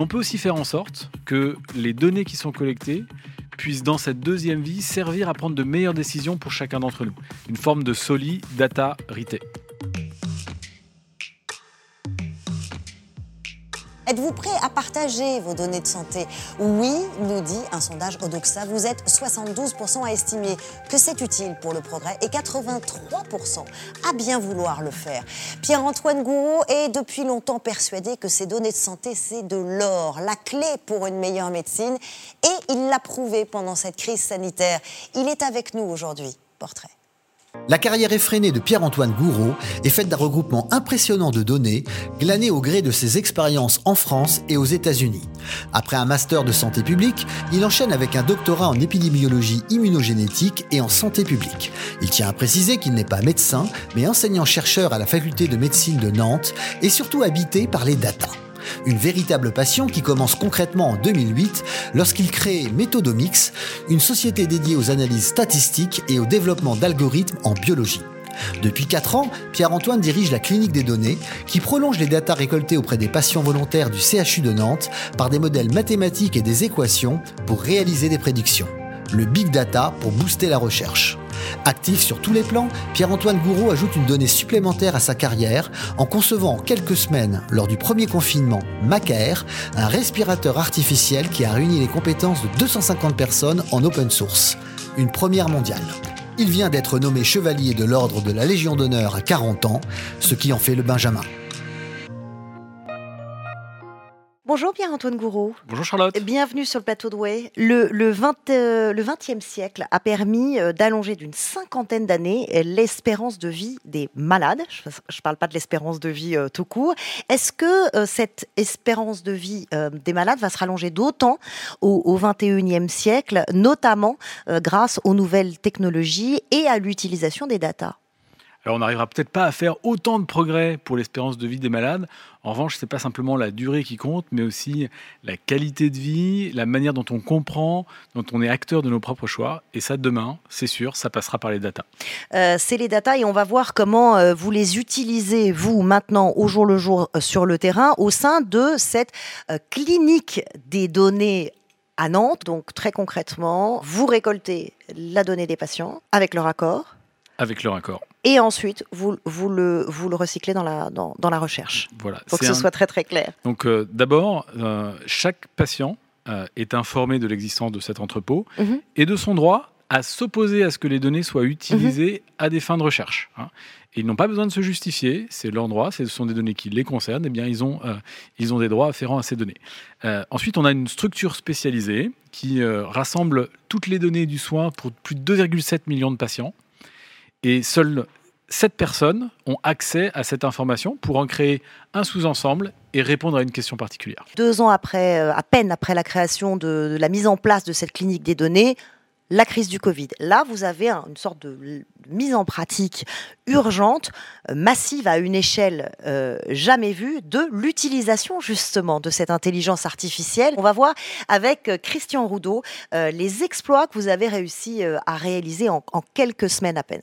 On peut aussi faire en sorte que les données qui sont collectées puissent, dans cette deuxième vie, servir à prendre de meilleures décisions pour chacun d'entre nous. Une forme de soli data rite. Êtes-vous prêt à partager vos données de santé? Oui, nous dit un sondage Odoxa. Vous êtes 72% à estimer que c'est utile pour le progrès et 83% à bien vouloir le faire. Pierre-Antoine Gouraud est depuis longtemps persuadé que ces données de santé, c'est de l'or, la clé pour une meilleure médecine. Et il l'a prouvé pendant cette crise sanitaire. Il est avec nous aujourd'hui. Portrait. La carrière effrénée de Pierre-Antoine Gouraud est faite d'un regroupement impressionnant de données glanées au gré de ses expériences en France et aux États-Unis. Après un master de santé publique, il enchaîne avec un doctorat en épidémiologie immunogénétique et en santé publique. Il tient à préciser qu'il n'est pas médecin, mais enseignant-chercheur à la faculté de médecine de Nantes et surtout habité par les data. Une véritable passion qui commence concrètement en 2008 lorsqu'il crée Methodomix, une société dédiée aux analyses statistiques et au développement d'algorithmes en biologie. Depuis 4 ans, Pierre-Antoine dirige la clinique des données qui prolonge les datas récoltées auprès des patients volontaires du CHU de Nantes par des modèles mathématiques et des équations pour réaliser des prédictions. Le big data pour booster la recherche. Actif sur tous les plans, Pierre-Antoine Gouraud ajoute une donnée supplémentaire à sa carrière en concevant en quelques semaines, lors du premier confinement, Macaire, un respirateur artificiel qui a réuni les compétences de 250 personnes en open source. Une première mondiale. Il vient d'être nommé chevalier de l'ordre de la Légion d'honneur à 40 ans, ce qui en fait le Benjamin. Bonjour Pierre-Antoine Gouraud. Bonjour Charlotte. Bienvenue sur le plateau de Way. Le, le, 20, euh, le 20e siècle a permis euh, d'allonger d'une cinquantaine d'années l'espérance de vie des malades. Je ne parle pas de l'espérance de vie euh, tout court. Est-ce que euh, cette espérance de vie des malades va se rallonger d'autant au, au 21e siècle, notamment grâce aux nouvelles technologies et à l'utilisation des datas? Alors on n'arrivera peut-être pas à faire autant de progrès pour l'espérance de vie des malades. En revanche, ce n'est pas simplement la durée qui compte, mais aussi la qualité de vie, la manière dont on comprend, dont on est acteur de nos propres choix. Et ça, demain, c'est sûr, ça passera par les datas. Euh, c'est les datas et on va voir comment euh, vous les utilisez, vous, maintenant, au jour le jour, euh, sur le terrain, au sein de cette clinique des données à Nantes. Donc, très concrètement, vous récoltez la donnée des patients avec leur accord. Avec leur accord. Et ensuite, vous, vous, le, vous le recyclez dans la, dans, dans la recherche. Voilà. Pour que ce un... soit très très clair. Donc euh, d'abord, euh, chaque patient euh, est informé de l'existence de cet entrepôt mm -hmm. et de son droit à s'opposer à ce que les données soient utilisées -hmm. à des fins de recherche. Hein. Ils n'ont pas besoin de se justifier, c'est leur droit, ce sont des données qui les concernent, et eh bien ils ont, euh, ils ont des droits afférents à ces données. Euh, ensuite, on a une structure spécialisée qui euh, rassemble toutes les données du soin pour plus de 2,7 millions de patients. Et seules 7 personnes ont accès à cette information pour en créer un sous-ensemble et répondre à une question particulière. Deux ans après, à peine après la création de, la mise en place de cette clinique des données, la crise du Covid. Là, vous avez un, une sorte de mise en pratique urgente, euh, massive à une échelle euh, jamais vue de l'utilisation justement de cette intelligence artificielle. On va voir avec euh, Christian Roudot euh, les exploits que vous avez réussi euh, à réaliser en quelques semaines à peine.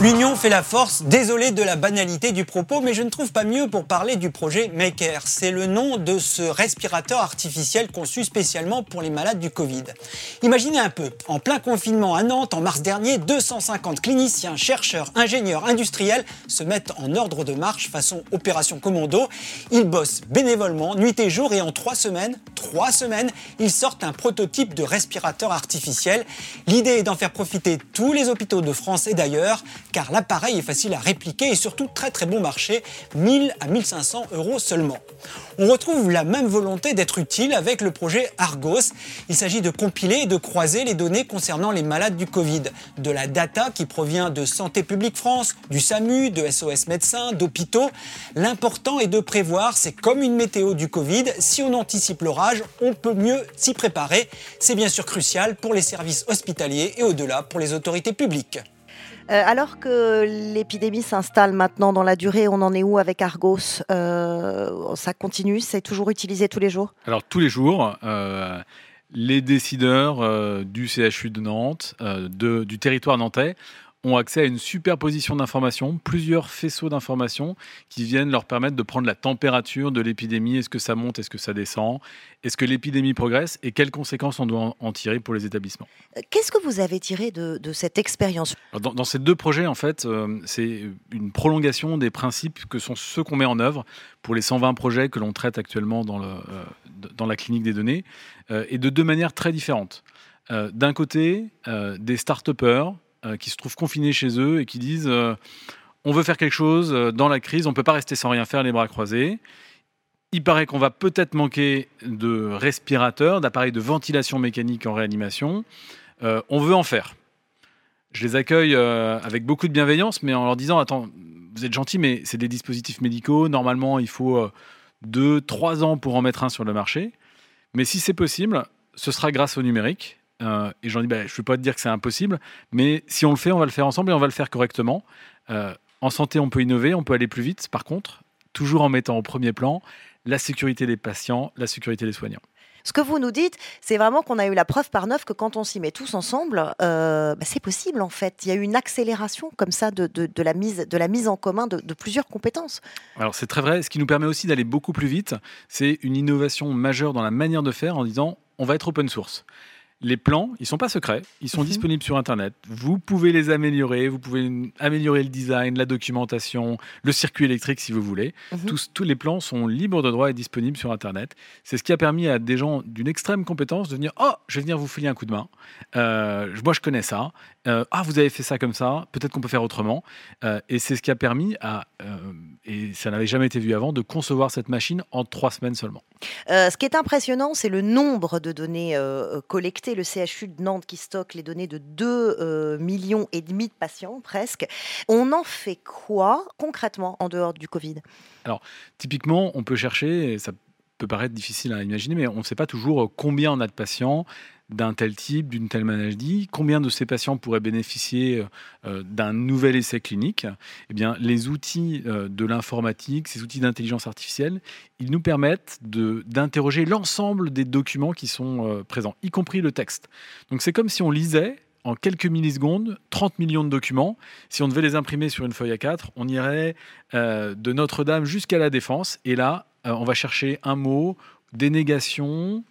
L'union fait la force, désolé de la banalité du propos, mais je ne trouve pas mieux pour parler du projet Maker. C'est le nom de ce respirateur artificiel conçu spécialement pour les malades du Covid. Imaginez un peu, en plein confinement à Nantes en mars dernier, 250 cliniciens, chercheurs, ingénieurs, industriels se mettent en ordre de marche façon opération commando. Ils bossent bénévolement, nuit et jour, et en trois semaines, trois semaines, ils sortent un prototype de respirateur artificiel. L'idée est d'en faire profiter tous les hôpitaux de France et d'ailleurs, car l'appareil est facile à répliquer et surtout très très bon marché, 1000 à 1500 euros seulement. On retrouve la même volonté d'être utile avec le projet Argos. Il s'agit de compiler et de croiser les données concernant les malades du Covid, de la data qui provient de Santé publique France, du SAMU, de SOS médecins, d'hôpitaux. L'important est de prévoir, c'est comme une météo du Covid, si on anticipe l'orage, on peut mieux s'y préparer. C'est bien sûr crucial pour les services hospitaliers et au-delà pour les autorités publiques. Euh, alors que l'épidémie s'installe maintenant dans la durée, on en est où avec Argos euh, Ça continue C'est toujours utilisé tous les jours Alors tous les jours, euh, les décideurs du CHU de Nantes, du territoire nantais, ont accès à une superposition d'informations, plusieurs faisceaux d'informations qui viennent leur permettre de prendre la température de l'épidémie. Est-ce que ça monte Est-ce que ça descend? Est-ce que l'épidémie progresse Et quelles conséquences on doit en tirer pour les établissements? Euh, Qu'est-ce que vous avez tiré de, cette expérience? Dans, ces deux projets, en fait, euh, c'est une prolongation des principes que sont ceux qu'on met en œuvre pour les 120 projets que l'on traite actuellement dans, le, euh, dans la clinique des données, et de deux manières très différentes. D'un côté, des start-upers euh, qui se trouvent confinés chez eux et qui disent euh, on veut faire quelque chose euh, dans la crise, on ne peut pas rester sans rien faire les bras croisés. Il paraît qu'on va peut-être manquer de respirateurs, d'appareils de ventilation mécanique en réanimation. on veut en faire. Je les accueille avec beaucoup de bienveillance, mais en leur disant Attends, vous êtes gentils, mais c'est des dispositifs médicaux. Normalement, il faut deux, trois ans pour en mettre un sur le marché. Mais si c'est possible, ce sera grâce au numérique. Euh, et j'en dis, bah, je ne veux pas te dire que c'est impossible, mais si on le fait, on va le faire ensemble et on va le faire correctement. Euh, en santé, on peut innover, on peut aller plus vite, par contre, toujours en mettant au premier plan la sécurité des patients, la sécurité des soignants. Ce que vous nous dites, c'est vraiment qu'on a eu la preuve par neuf que quand on s'y met tous ensemble, euh, bah, c'est possible en fait. Il y a eu une accélération comme ça de, de, la, mise, de la mise en commun de, de plusieurs compétences. Alors c'est très vrai. Ce qui nous permet aussi d'aller beaucoup plus vite, c'est une innovation majeure dans la manière de faire en disant on va être open source. Les plans, ils sont pas secrets, ils sont mhm. disponibles sur Internet. Vous pouvez les améliorer, vous pouvez améliorer le design, la documentation, le circuit électrique si vous voulez. Mhm. tous, tous, les plans sont libres de droit et disponibles sur Internet. C'est ce qui a permis à des gens d'une extrême compétence de venir Oh, je vais venir vous filer un coup de main. Euh, moi, je connais ça. Euh, ah, vous avez fait ça comme ça, peut-être qu'on peut faire autrement. Euh, et c'est ce qui a permis à, et ça n'avait jamais été vu avant, de concevoir cette machine en trois semaines seulement. ce qui est impressionnant, c'est le nombre de données collectées le CHU de Nantes qui stocke les données de 2 euh, millions et demi de patients presque. On en fait quoi concrètement en dehors du Covid? Alors typiquement, on peut chercher, et ça peut paraître difficile à imaginer, mais on ne sait pas toujours combien on a de patients d'un tel type, d'une telle maladie, combien de ces patients pourraient bénéficier euh, d'un nouvel essai clinique Eh bien, les outils euh, de l'informatique, ces outils d'intelligence artificielle, ils nous permettent d'interroger l'ensemble des documents qui sont euh, présents, y compris le texte. Donc, c'est comme si on lisait en quelques millisecondes 30 millions de documents. Si on devait les imprimer sur une feuille A4, on irait de Notre-Dame jusqu'à la Défense. Et là, on va chercher un mot, des négations,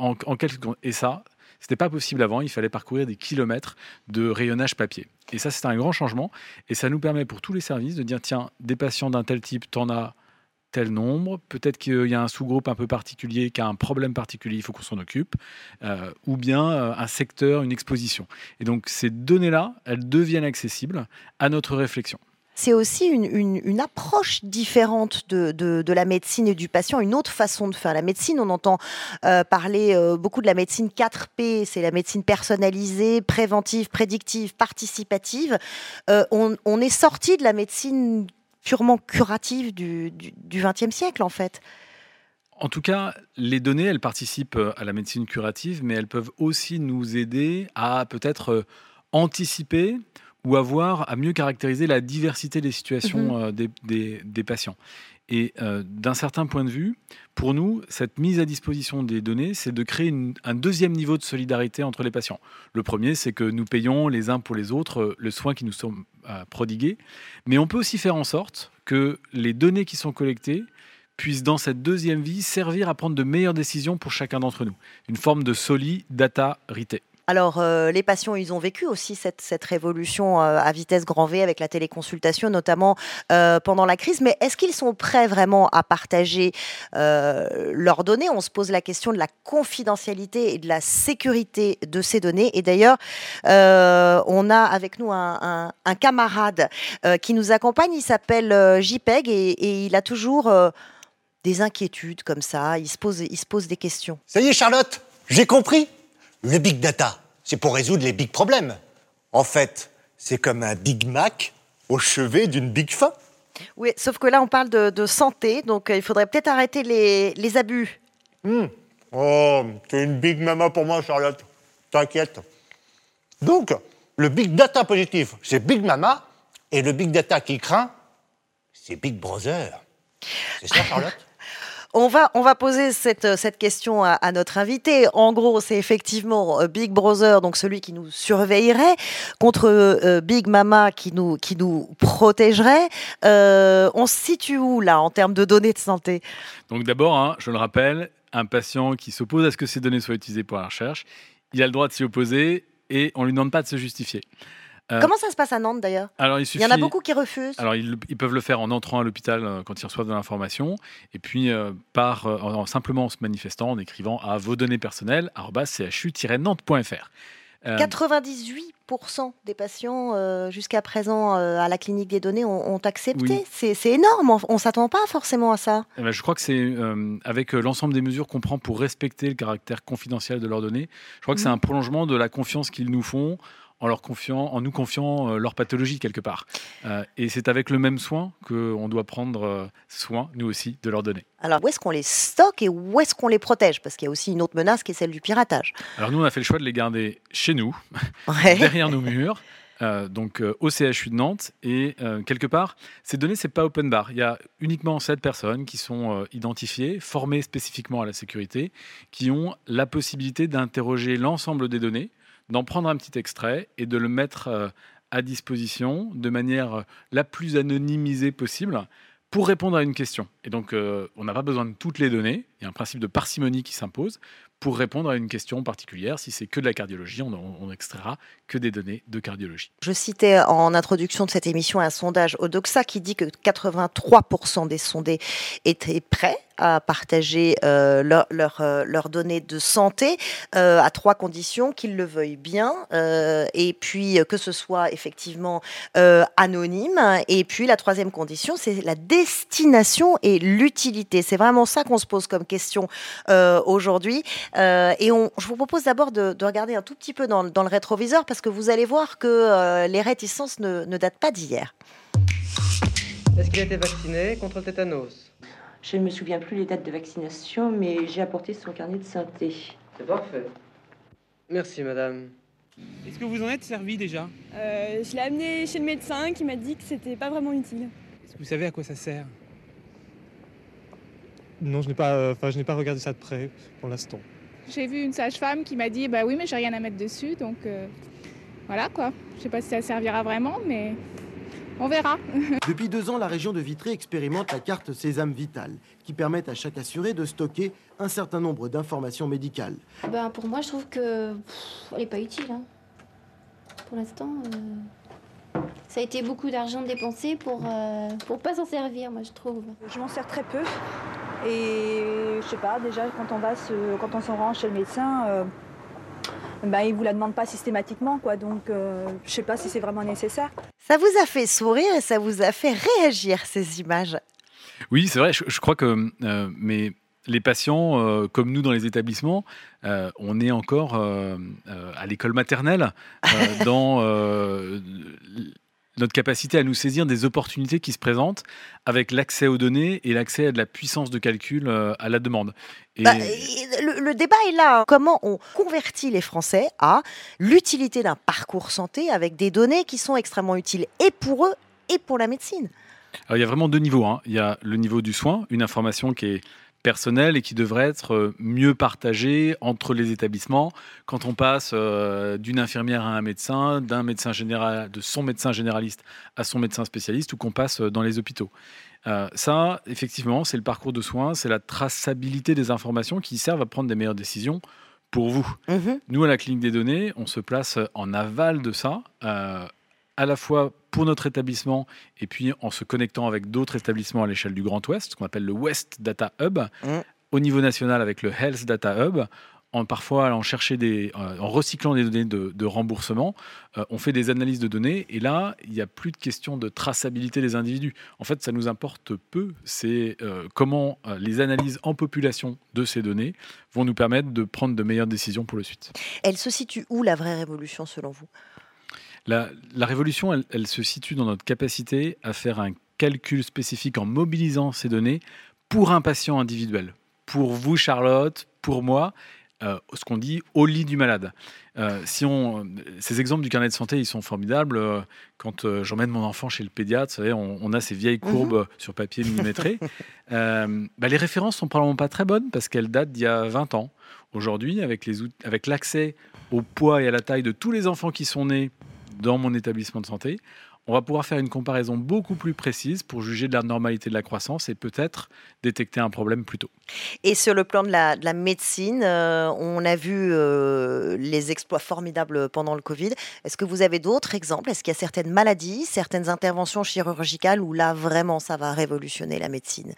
en, quelques secondes. Et ça, c'était pas possible avant. Il fallait parcourir des kilomètres de rayonnage papier. Et ça, c'est un grand changement. Et ça nous permet pour tous les services de dire tiens, des patients d'un tel type, t'en as tel nombre. Peut-être qu'il y a un sous-groupe un peu particulier qui a un problème particulier, il faut qu'on s'en occupe. Euh, ou bien euh, un secteur, une exposition. Et donc, ces données-là, elles deviennent accessibles à notre réflexion c'est aussi une, approche différente de, la médecine et du patient, une autre façon de faire la médecine. On entend euh, parler euh, beaucoup de la médecine 4P, c'est la médecine personnalisée, préventive, prédictive, participative. Euh, on, est sorti de la médecine purement curative du XXe siècle, en fait. En tout cas, les données, elles participent à la médecine curative, mais elles peuvent aussi nous aider à peut-être anticiper ou avoir à mieux caractériser la diversité des situations mhm. euh, des, patients. Et euh, d'un certain point de vue, pour nous, cette mise à disposition des données, c'est de créer un deuxième niveau de solidarité entre les patients. Le premier, c'est que nous payons les uns pour les autres euh, le soin qui nous sont prodigués, mais on peut aussi faire en sorte que les données qui sont collectées puissent, dans cette deuxième vie, servir à prendre de meilleures décisions pour chacun d'entre nous. Une forme de solidarité. Alors, euh, les patients, ils ont vécu aussi cette, révolution euh, à vitesse grand V avec la téléconsultation, notamment euh, pendant la crise. Mais est-ce qu'ils sont prêts vraiment à partager leurs données? On se pose la question de la confidentialité et de la sécurité de ces données. Et d'ailleurs, on a avec nous un, camarade qui nous accompagne. Il s'appelle JPEG et, et, il a toujours des inquiétudes comme ça. Il se pose, il se pose des questions. Ça y est, Charlotte, j'ai compris. Le big data, c'est pour résoudre les big problèmes. En fait, c'est comme un Big Mac au chevet d'une Big Fin. Oui, sauf que là, on parle de, santé, donc euh, il faudrait peut-être arrêter les, abus. Hmm. Oh, c'est une Big Mama pour moi, Charlotte. T'inquiète. Donc, le Big Data positif, c'est Big Mama, et le Big Data qui craint, c'est Big Brother. C'est ça, Charlotte? On va, on va poser cette, cette question à, notre invité. En gros, c'est effectivement euh, Big Brother, donc celui qui nous surveillerait, contre euh, Big Mama qui nous, qui nous protégerait. Euh, on se situe où là en termes de données de santé? Donc d'abord, hein, je le rappelle, un patient qui s'oppose à ce que ces données soient utilisées pour la recherche, il a le droit de s'y opposer et on ne lui demande pas de se justifier. Euh, Comment ça se passe à Nantes d'ailleurs? alors, il, suffit... il, y en a beaucoup qui refusent. Alors, ils, ils peuvent le faire en entrant à l'hôpital euh, quand ils reçoivent de l'information, et puis euh, par, en, simplement en se manifestant, en écrivant à vos données personnelles, chu-nantes.fr. 98% des patients jusqu'à présent à la clinique des données ont, ont accepté. Oui. C'est énorme, on ne s'attend pas forcément à ça. Eh ben, je crois que c'est avec l'ensemble des mesures qu'on prend pour respecter le caractère confidentiel de leurs données, je crois que mmh. c'est un prolongement de la confiance qu'ils nous font en, leur confiant, en nous confiant euh, leur pathologie quelque part. Euh, et c'est avec le même soin qu'on doit prendre euh, soin, nous aussi, de leurs données. Alors, où est-ce qu'on les stocke et où est-ce qu'on les protège? Parce qu'il y a aussi une autre menace qui est celle du piratage. Alors, nous, on a fait le choix de les garder chez nous, ouais. derrière nos murs. Euh, donc euh, au CHU de Nantes. Et euh, quelque part, ces données, c'est pas open bar. Il y a uniquement 7 personnes qui sont identifiées, formées spécifiquement à la sécurité, qui ont la possibilité d'interroger l'ensemble des données d'en prendre un petit extrait et de le mettre euh, à disposition de manière euh, la plus anonymisée possible pour répondre à une question. Et donc, euh, on n'a pas besoin de toutes les données. Il y a un principe de parcimonie qui s'impose pour répondre à une question particulière. Si c'est que de la cardiologie, on, on extraira que des données de cardiologie. Je citais en introduction de cette émission un sondage Odoxa qui dit que 83% des sondés étaient prêts à partager euh, leurs euh, leur données de santé euh, à trois conditions qu'ils le veuillent bien et puis que ce soit effectivement anonyme. Et puis la troisième condition c'est la destination et l'utilité. C'est vraiment ça qu'on se pose comme question aujourd'hui. Et on, je vous propose d'abord de, de, regarder un tout petit peu dans, dans, le rétroviseur parce que vous allez voir que les réticences ne, ne datent pas d'hier. Est-ce qu'il a été vacciné contre le tétanos? Je ne me souviens plus les dates de vaccination, mais j'ai apporté son carnet de santé. C'est parfait. Merci, madame. Est-ce que vous en êtes servi déjà euh, Je l'ai amené chez le médecin qui m'a dit que c'était pas vraiment utile. Est-ce que vous savez à quoi ça sert Non, je n'ai pas, enfin, je n'ai pas regardé ça de près pour l'instant. J'ai vu une sage-femme qui m'a dit bah oui, mais j'ai rien à mettre dessus, donc euh, voilà quoi. Je sais pas si ça servira vraiment, mais on verra. Depuis deux ans, la région de Vitré expérimente la carte Sésame Vital, qui permet à chaque assuré de stocker un certain nombre d'informations médicales. Ben, pour moi, je trouve que pff, elle n'est pas utile. Hein. Pour l'instant, euh... ça a été beaucoup d'argent dépensé pour euh, pour pas s'en servir, moi je trouve. Je m'en sers très peu. Et je sais pas, déjà quand on va se, quand on s'en rend chez le médecin. Euh ben, ils ne vous la demandent pas systématiquement. Quoi. Donc, euh, je ne sais pas si c'est vraiment nécessaire. Ça vous a fait sourire et ça vous a fait réagir, ces images? Oui, c'est vrai. Je, je, crois que euh, mais les patients, euh, comme nous dans les établissements, euh, on est encore euh, à l'école maternelle dans notre capacité à nous saisir des opportunités qui se présentent avec l'accès aux données et l'accès à de la puissance de calcul euh, à la demande. Et... Bah, le, le, débat est là. Comment on convertit les Français à l'utilité d'un parcours santé avec des données qui sont extrêmement utiles et pour eux et pour la médecine? Alors, il y a vraiment deux niveaux. Hein. Il y a le niveau du soin, une information qui est personnel et qui devrait être euh, mieux partagé entre les établissements quand on passe euh, d'une infirmière à un médecin, d'un médecin général, de son médecin généraliste à son médecin spécialiste ou qu'on passe euh, dans les hôpitaux. Euh, ça, effectivement, c'est le parcours de soins, c'est la traçabilité des informations qui servent à prendre des meilleures décisions pour vous. Mmh. Nous, à la clinique des données, on se place en aval de ça. Euh, à la fois pour notre établissement et puis en se connectant avec d'autres établissements à l'échelle du Grand Ouest, ce qu'on appelle le West Data Hub, mmh. au niveau national avec le Health Data Hub, en parfois allant chercher des, euh, en recyclant des données de, de remboursement, euh, on fait des analyses de données et là, il n'y a plus de question de traçabilité des individus. En fait, ça nous importe peu. C'est euh, comment euh, les analyses en population de ces données vont nous permettre de prendre de meilleures décisions pour le suite. Elle se situe où la vraie révolution selon vous? La, la, révolution, elle, elle se situe dans notre capacité à faire un calcul spécifique en mobilisant ces données pour un patient individuel. Pour vous, Charlotte, pour moi, euh, ce qu'on dit au lit du malade. Euh, si on, ces exemples du carnet de santé, ils sont formidables. Euh, quand j'emmène mon enfant chez le pédiatre, vous savez, on, on a ces vieilles Mhm. courbes sur papier millimétrées. Euh, bah, les références sont probablement pas très bonnes parce qu'elles datent d'il y a 20 ans. Aujourd'hui, avec l'accès au poids et à la taille de tous les enfants qui sont nés dans mon établissement de santé, on va pouvoir faire une comparaison beaucoup plus précise pour juger de la normalité de la croissance et peut-être détecter un problème plus tôt. Et sur le plan de la, de la médecine, euh, on a vu euh, les exploits formidables pendant le Covid. Est-ce que vous avez d'autres exemples? Est-ce qu'il y a certaines maladies, certaines interventions chirurgicales où là, vraiment, ça va révolutionner la médecine?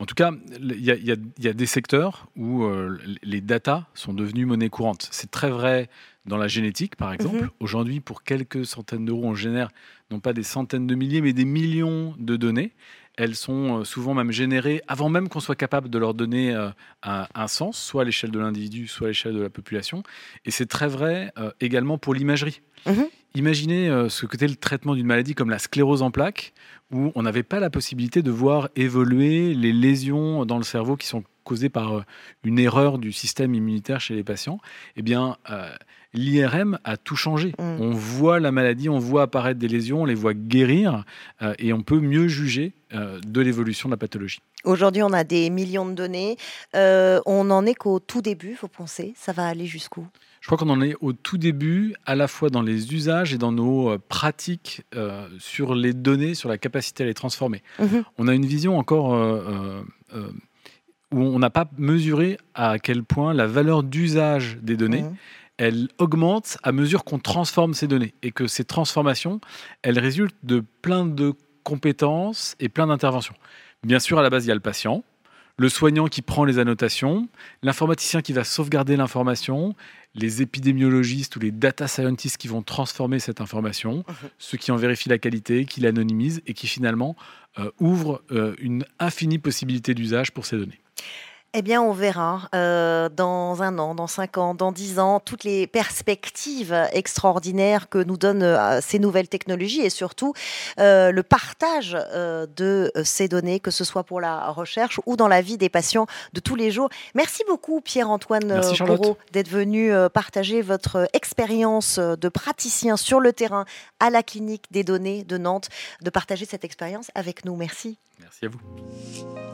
En tout cas, il y, a- y y des secteurs où euh, les datas sont devenues monnaie courante. C'est très vrai dans la génétique, par exemple. Mhm. Aujourd'hui, pour quelques centaines d'euros, on génère non pas des centaines de milliers, mais des millions de données. Elles sont euh, souvent même générées avant même qu'on soit capable de leur donner euh, un, un sens, soit à l'échelle de l'individu, soit à l'échelle de la population. Et c'est très vrai euh, également pour l'imagerie. Mhm. Imaginez euh, ce que était le traitement d'une maladie comme la sclérose en plaques, où on n'avait pas la possibilité de voir évoluer les lésions dans le cerveau qui sont causées par une erreur du système immunitaire chez les patients. Eh bien, l'IRM a tout changé. Mm. On voit la maladie, on voit apparaître des lésions, on les voit guérir, euh, et on peut mieux juger euh, de l'évolution de la pathologie. Aujourd'hui, on a des millions de données. Euh, on n'en est qu'au tout début, vous pensez? Ça va aller jusqu'où? Je crois qu'on en est au tout début, à la fois dans les usages et dans nos pratiques euh, sur les données, sur la capacité à les transformer. Mhm. On a une vision encore euh, euh, euh, où on n'a pas mesuré à quel point la valeur d'usage des données, Mhm. Elle augmente à mesure qu'on transforme ces données et que ces transformations, elles résultent de plein de compétences et plein d'interventions. Bien sûr, à la base, il y a le patient, le soignant qui prend les annotations, l'informaticien qui va sauvegarder l'information, les épidémiologistes ou les data scientists qui vont transformer cette information, ceux qui en vérifient la qualité, qui l'anonymisent et qui finalement euh, ouvrent euh, une infinie possibilité d'usage pour ces données. Eh bien, on verra euh, dans un an, dans cinq ans, dans dix ans, toutes les perspectives extraordinaires que nous donnent euh, ces nouvelles technologies et surtout euh, le partage de ces données, que ce soit pour la recherche ou dans la vie des patients de tous les jours. Merci beaucoup, Pierre-Antoine. Bourreau, d'être venu partager votre expérience de praticien sur le terrain à la clinique des données de Nantes, de partager cette expérience avec nous. Merci. Merci à vous.